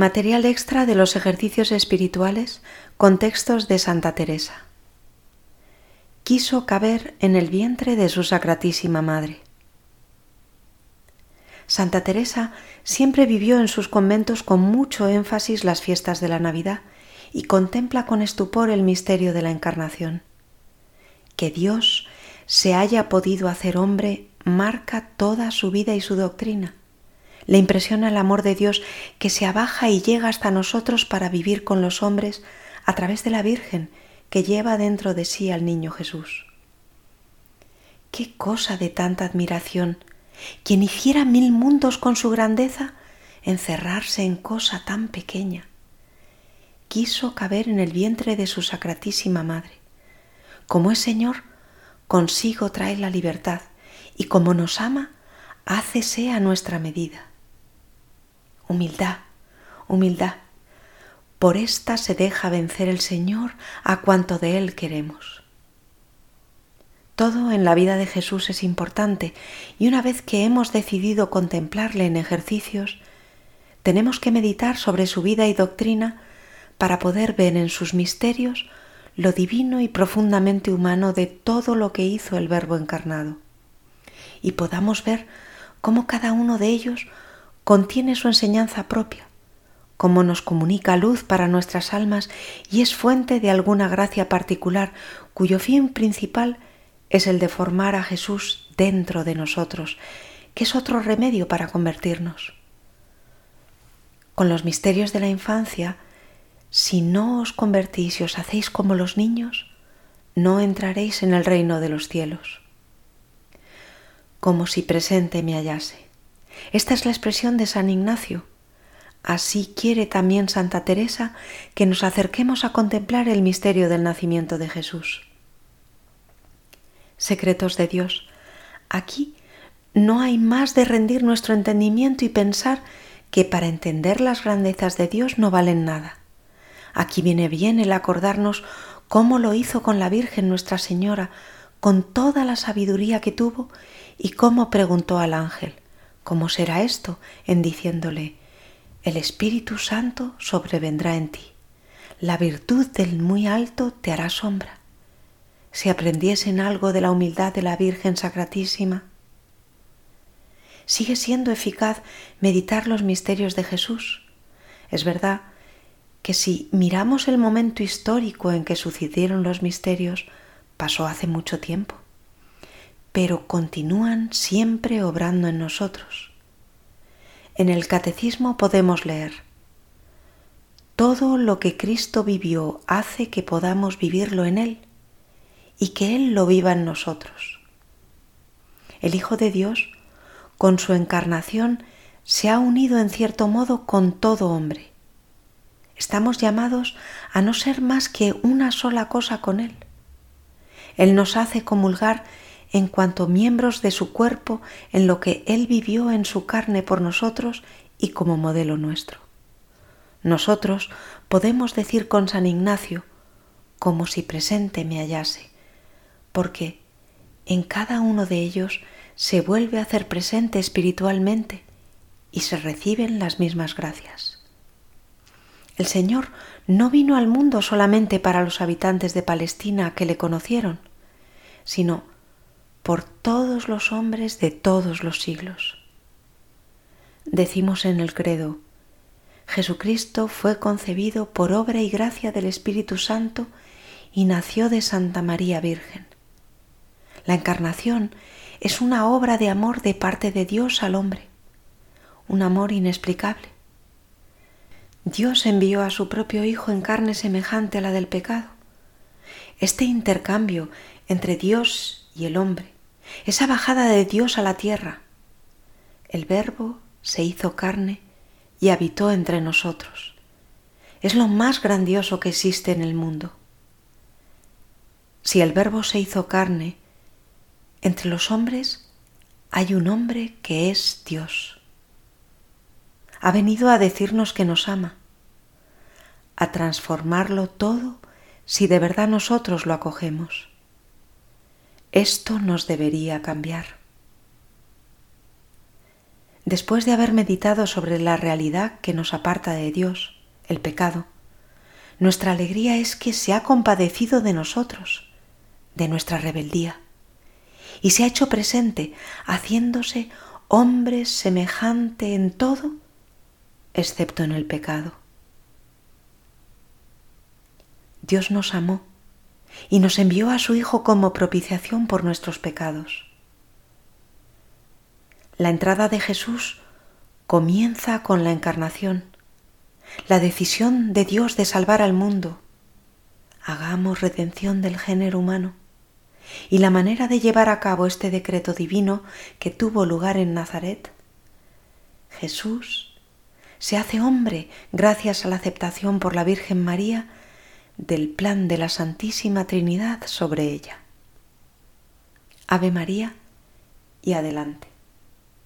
Material extra de los ejercicios espirituales con textos de Santa Teresa. Quiso caber en el vientre de su Sacratísima Madre. Santa Teresa siempre vivió en sus conventos con mucho énfasis las fiestas de la Navidad y contempla con estupor el misterio de la Encarnación. Que Dios se haya podido hacer hombre marca toda su vida y su doctrina le impresiona el amor de Dios que se abaja y llega hasta nosotros para vivir con los hombres a través de la Virgen que lleva dentro de sí al niño Jesús. Qué cosa de tanta admiración. Quien hiciera mil mundos con su grandeza, encerrarse en cosa tan pequeña. Quiso caber en el vientre de su sacratísima madre. Como es Señor, consigo trae la libertad y como nos ama, hácese a nuestra medida humildad, humildad. Por esta se deja vencer el Señor a cuanto de Él queremos. Todo en la vida de Jesús es importante y una vez que hemos decidido contemplarle en ejercicios, tenemos que meditar sobre su vida y doctrina para poder ver en sus misterios lo divino y profundamente humano de todo lo que hizo el Verbo encarnado, y podamos ver cómo cada uno de ellos contiene su enseñanza propia, como nos comunica luz para nuestras almas y es fuente de alguna gracia particular cuyo fin principal es el de formar a Jesús dentro de nosotros, que es otro remedio para convertirnos. Con los misterios de la infancia, si no os convertís y os hacéis como los niños, no entraréis en el reino de los cielos. Como si presente me hallase. Esta es la expresión de San Ignacio. Así quiere también Santa Teresa que nos acerquemos a contemplar el misterio del nacimiento de Jesús. Secretos de Dios. Aquí no hay más de rendir nuestro entendimiento y pensar que para entender las grandezas de Dios no valen nada. Aquí viene bien el acordarnos cómo lo hizo con la Virgen Nuestra Señora, con toda la sabiduría que tuvo, y cómo preguntó al ángel, ¿Cómo será esto? en diciéndole, el Espíritu Santo sobrevendrá en ti, la virtud del muy alto te hará sombra. Si aprendiesen algo de la humildad de la Virgen Sacratísima, sigue siendo eficaz meditar los misterios de Jesús. Es verdad que si miramos el momento histórico en que sucedieron los misterios, pasó hace mucho tiempo pero continúan siempre obrando en nosotros. En el catecismo podemos leer, todo lo que Cristo vivió hace que podamos vivirlo en Él y que Él lo viva en nosotros. El Hijo de Dios, con su encarnación, se ha unido en cierto modo con todo hombre. Estamos llamados a no ser más que una sola cosa con Él. Él nos hace comulgar en cuanto miembros de su cuerpo en lo que Él vivió en su carne por nosotros y como modelo nuestro. Nosotros podemos decir con San Ignacio, como si presente me hallase, porque en cada uno de ellos se vuelve a hacer presente espiritualmente y se reciben las mismas gracias. El Señor no vino al mundo solamente para los habitantes de Palestina que le conocieron, sino por todos los hombres de todos los siglos. Decimos en el credo, Jesucristo fue concebido por obra y gracia del Espíritu Santo y nació de Santa María Virgen. La encarnación es una obra de amor de parte de Dios al hombre, un amor inexplicable. Dios envió a su propio Hijo en carne semejante a la del pecado. Este intercambio entre Dios y el hombre, esa bajada de Dios a la tierra. El Verbo se hizo carne y habitó entre nosotros. Es lo más grandioso que existe en el mundo. Si el Verbo se hizo carne, entre los hombres hay un hombre que es Dios. Ha venido a decirnos que nos ama, a transformarlo todo si de verdad nosotros lo acogemos. Esto nos debería cambiar. Después de haber meditado sobre la realidad que nos aparta de Dios, el pecado, nuestra alegría es que se ha compadecido de nosotros, de nuestra rebeldía, y se ha hecho presente, haciéndose hombre semejante en todo, excepto en el pecado. Dios nos amó y nos envió a su Hijo como propiciación por nuestros pecados. La entrada de Jesús comienza con la encarnación, la decisión de Dios de salvar al mundo. Hagamos redención del género humano. Y la manera de llevar a cabo este decreto divino que tuvo lugar en Nazaret. Jesús se hace hombre gracias a la aceptación por la Virgen María del plan de la Santísima Trinidad sobre ella. Ave María y adelante.